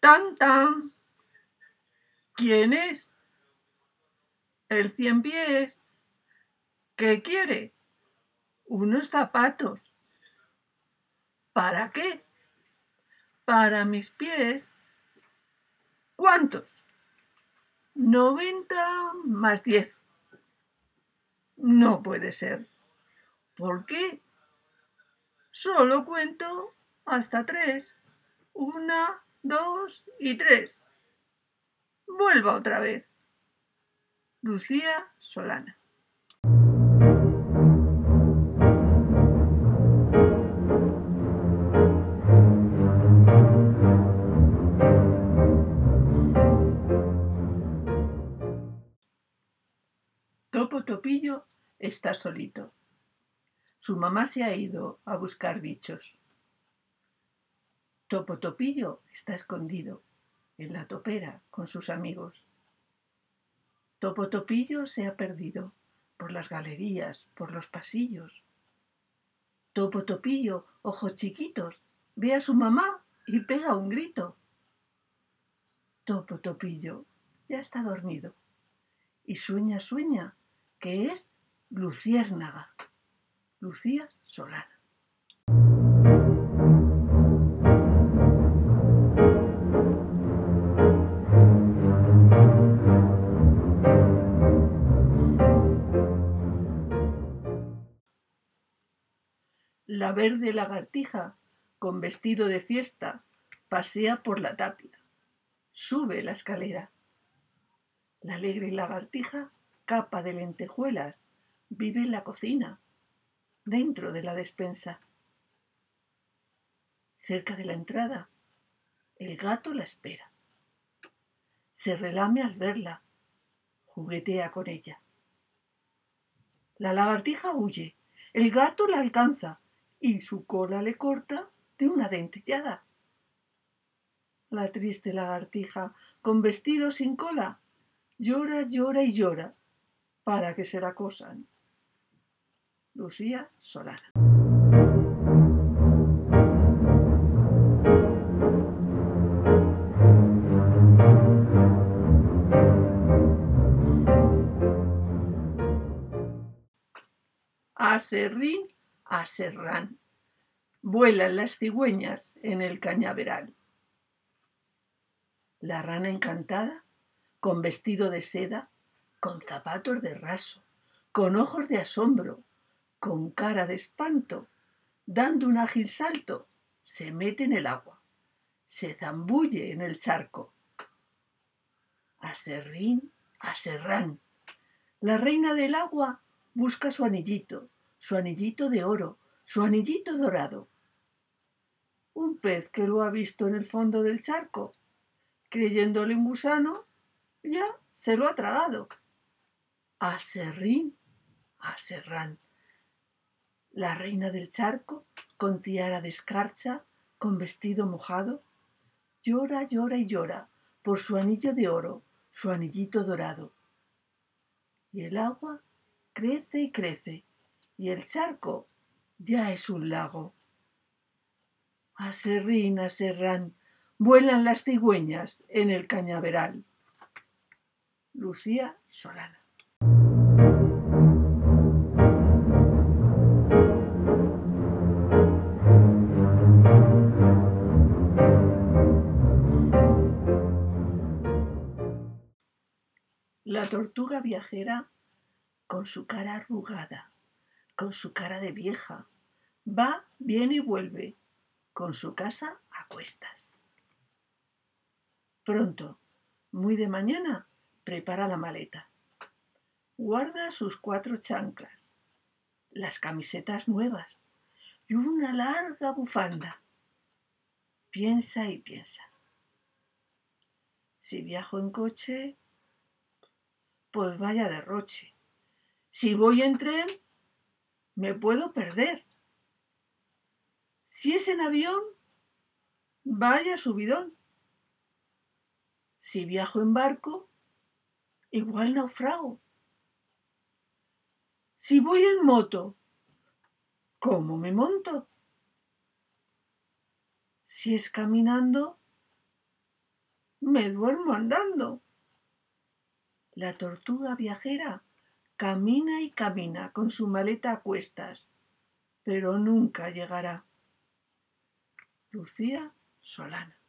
Tan tan. ¿Quién es? El cien pies. ¿Qué quiere? Unos zapatos. ¿Para qué? Para mis pies. ¿Cuántos? 90 más 10. No puede ser. ¿Por qué? Solo cuento hasta tres. Una, dos y tres. Vuelva otra vez. Lucía Solana. Topo Topillo está solito. Su mamá se ha ido a buscar bichos. Topotopillo está escondido en la topera con sus amigos. Topotopillo se ha perdido por las galerías, por los pasillos. Topotopillo, ojos chiquitos, ve a su mamá y pega un grito. Topotopillo ya está dormido y sueña, sueña, que es luciérnaga, Lucía Solar. la verde lagartija, con vestido de fiesta, pasea por la tapia. Sube la escalera. La alegre lagartija, capa de lentejuelas, vive en la cocina, dentro de la despensa. Cerca de la entrada, el gato la espera. Se relame al verla, juguetea con ella. La lagartija huye, el gato la alcanza, y su cola le corta de una dentellada. La triste lagartija, con vestido sin cola, llora, llora y llora para que se la cosan. Lucía Solana a Serrán. Vuelan las cigüeñas en el cañaveral. La rana encantada, con vestido de seda, con zapatos de raso, con ojos de asombro, con cara de espanto, dando un ágil salto, se mete en el agua, se zambulle en el charco. A Serrín, a Serrán, la reina del agua busca su anillito, su anillito de oro, su anillito dorado. Un pez que lo ha visto en el fondo del charco, creyéndole un gusano, ya se lo ha tragado. A Serrín, a La reina del charco, con tiara de escarcha, con vestido mojado, llora, llora y llora por su anillo de oro, su anillito dorado. Y el agua crece y crece, y el charco ya es un lago. Aserrín, aserrán, vuelan las cigüeñas en el cañaveral. Lucía Solana. La tortuga viajera con su cara arrugada con su cara de vieja. Va, viene y vuelve, con su casa a cuestas. Pronto, muy de mañana, prepara la maleta. Guarda sus cuatro chanclas, las camisetas nuevas y una larga bufanda. Piensa y piensa. Si viajo en coche, pues vaya derroche. Si voy en tren, me puedo perder. Si es en avión, vaya subidón. Si viajo en barco, igual naufrago. Si voy en moto, ¿cómo me monto? Si es caminando, me duermo andando. La tortuga viajera camina y camina con su maleta a cuestas, pero nunca llegará. Lucía Solana.